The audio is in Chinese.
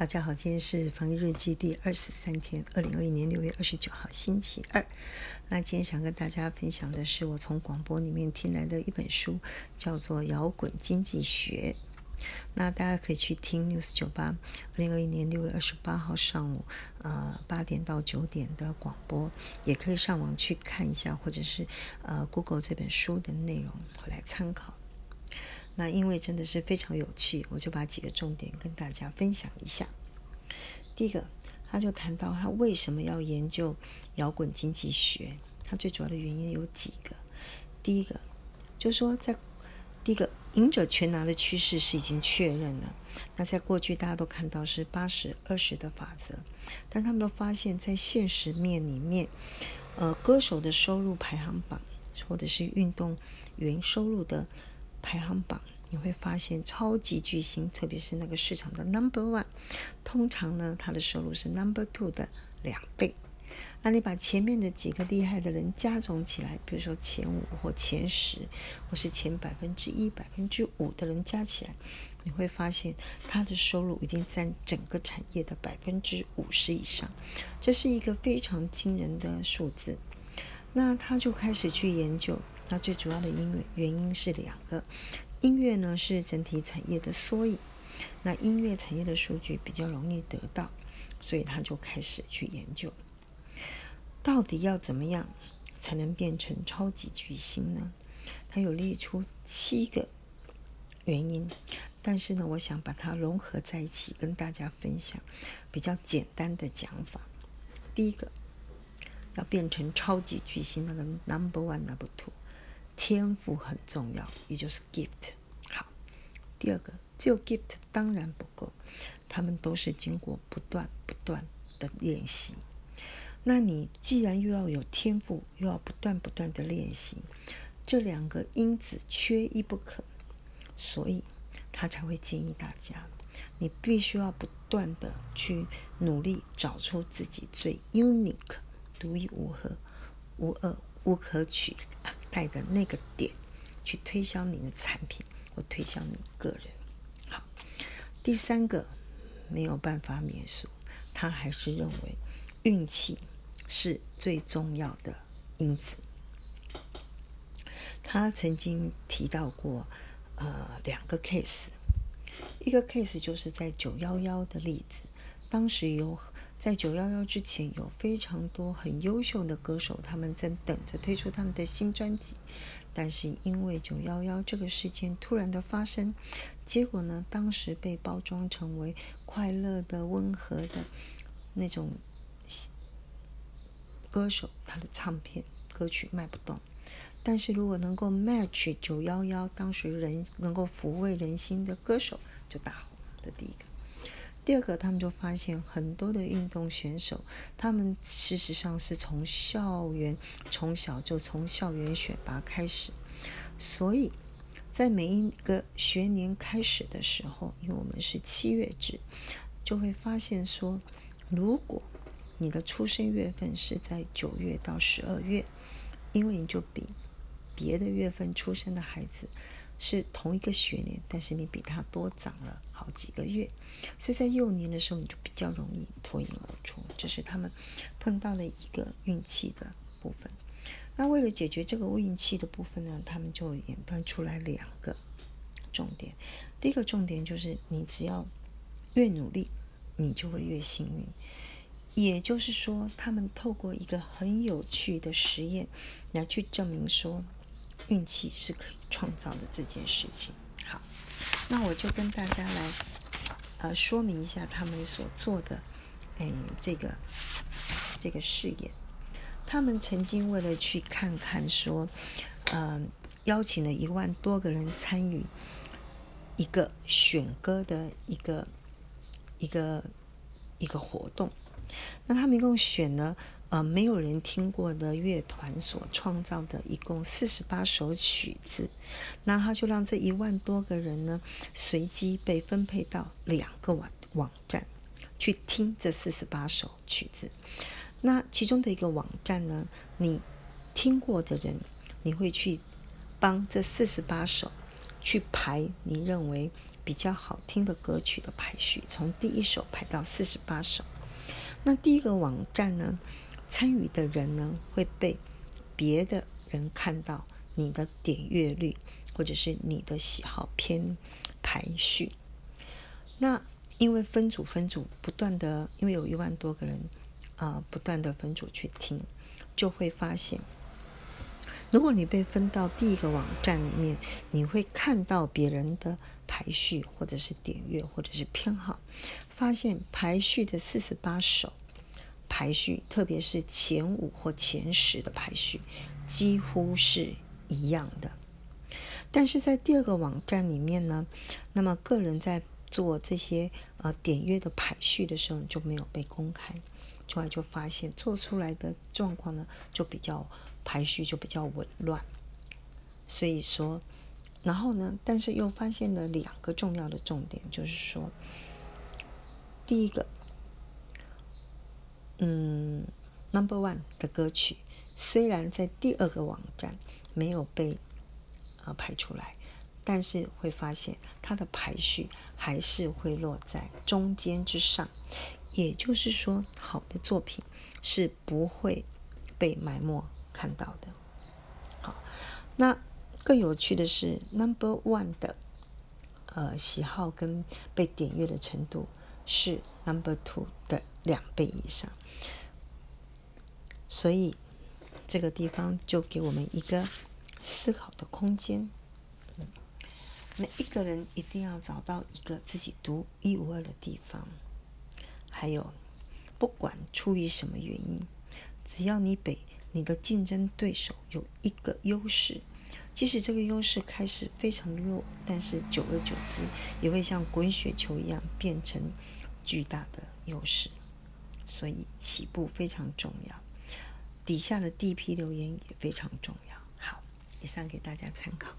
大家好，今天是防疫日记第二十三天，二零二一年六月二十九号，星期二。那今天想跟大家分享的是我从广播里面听来的一本书，叫做《摇滚经济学》。那大家可以去听 News 九八二零二一年六月二十八号上午呃八点到九点的广播，也可以上网去看一下，或者是呃 Google 这本书的内容回来参考。那因为真的是非常有趣，我就把几个重点跟大家分享一下。第一个，他就谈到他为什么要研究摇滚经济学，他最主要的原因有几个。第一个，就是说在第一个赢者全拿的趋势是已经确认了。那在过去大家都看到是八十二十的法则，但他们都发现，在现实面里面，呃，歌手的收入排行榜或者是运动员收入的。排行榜你会发现，超级巨星，特别是那个市场的 Number One，通常呢，他的收入是 Number Two 的两倍。那你把前面的几个厉害的人加总起来，比如说前五或前十，或是前百分之一、百分之五的人加起来，你会发现他的收入已经占整个产业的百分之五十以上，这是一个非常惊人的数字。那他就开始去研究。那最主要的音乐原因是两个，音乐呢是整体产业的缩影，那音乐产业的数据比较容易得到，所以他就开始去研究，到底要怎么样才能变成超级巨星呢？他有列出七个原因，但是呢，我想把它融合在一起跟大家分享，比较简单的讲法。第一个，要变成超级巨星，那个 number one number two。天赋很重要，也就是 gift。好，第二个，只有 gift 当然不够，他们都是经过不断不断的练习。那你既然又要有天赋，又要不断不断的练习，这两个因子缺一不可，所以他才会建议大家，你必须要不断的去努力，找出自己最 unique、独一无二、无二。无可取带的那个点，去推销你的产品或推销你个人。好，第三个没有办法免俗，他还是认为运气是最重要的因子。他曾经提到过呃两个 case，一个 case 就是在九幺幺的例子，当时有。在九幺幺之前，有非常多很优秀的歌手，他们正等着推出他们的新专辑。但是因为九幺幺这个事件突然的发生，结果呢，当时被包装成为快乐的、温和的那种歌手，他的唱片歌曲卖不动。但是如果能够 match 九幺幺当时人能够抚慰人心的歌手，就大红。的第一个。第二个，他们就发现很多的运动选手，他们事实上是从校园从小就从校园选拔开始，所以在每一个学年开始的时候，因为我们是七月制，就会发现说，如果你的出生月份是在九月到十二月，因为你就比别的月份出生的孩子。是同一个学年，但是你比他多长了好几个月，所以在幼年的时候你就比较容易脱颖而出，这是他们碰到了一个运气的部分。那为了解决这个运气的部分呢，他们就演变出来两个重点。第一个重点就是你只要越努力，你就会越幸运。也就是说，他们透过一个很有趣的实验来去证明说。运气是可以创造的这件事情。好，那我就跟大家来呃说明一下他们所做的哎这个这个试验。他们曾经为了去看看说，嗯，邀请了一万多个人参与一个选歌的一个一个一个活动。那他们一共选了。呃，没有人听过的乐团所创造的一共四十八首曲子，那他就让这一万多个人呢，随机被分配到两个网网站去听这四十八首曲子。那其中的一个网站呢，你听过的人，你会去帮这四十八首去排你认为。比较好听的歌曲的排序，从第一首排到四十八首。那第一个网站呢，参与的人呢会被别的人看到你的点阅率，或者是你的喜好偏排序。那因为分组分组不断的，因为有一万多个人啊，不断的分组去听，就会发现，如果你被分到第一个网站里面，你会看到别人的排序，或者是点阅，或者是偏好，发现排序的四十八首排序，特别是前五或前十的排序，几乎是一样的。但是在第二个网站里面呢，那么个人在做这些呃点阅的排序的时候就没有被公开，后来就发现做出来的状况呢就比较排序就比较紊乱，所以说，然后呢，但是又发现了两个重要的重点，就是说，第一个，嗯，Number One 的歌曲虽然在第二个网站没有被啊排出来。但是会发现它的排序还是会落在中间之上，也就是说，好的作品是不会被埋没看到的。好，那更有趣的是，Number One 的呃喜好跟被点阅的程度是 Number Two 的两倍以上，所以这个地方就给我们一个思考的空间。每一个人一定要找到一个自己独一无二的地方。还有，不管出于什么原因，只要你比你的竞争对手有一个优势，即使这个优势开始非常弱，但是久而久之也会像滚雪球一样变成巨大的优势。所以起步非常重要，底下的第一批留言也非常重要。好，以上给大家参考。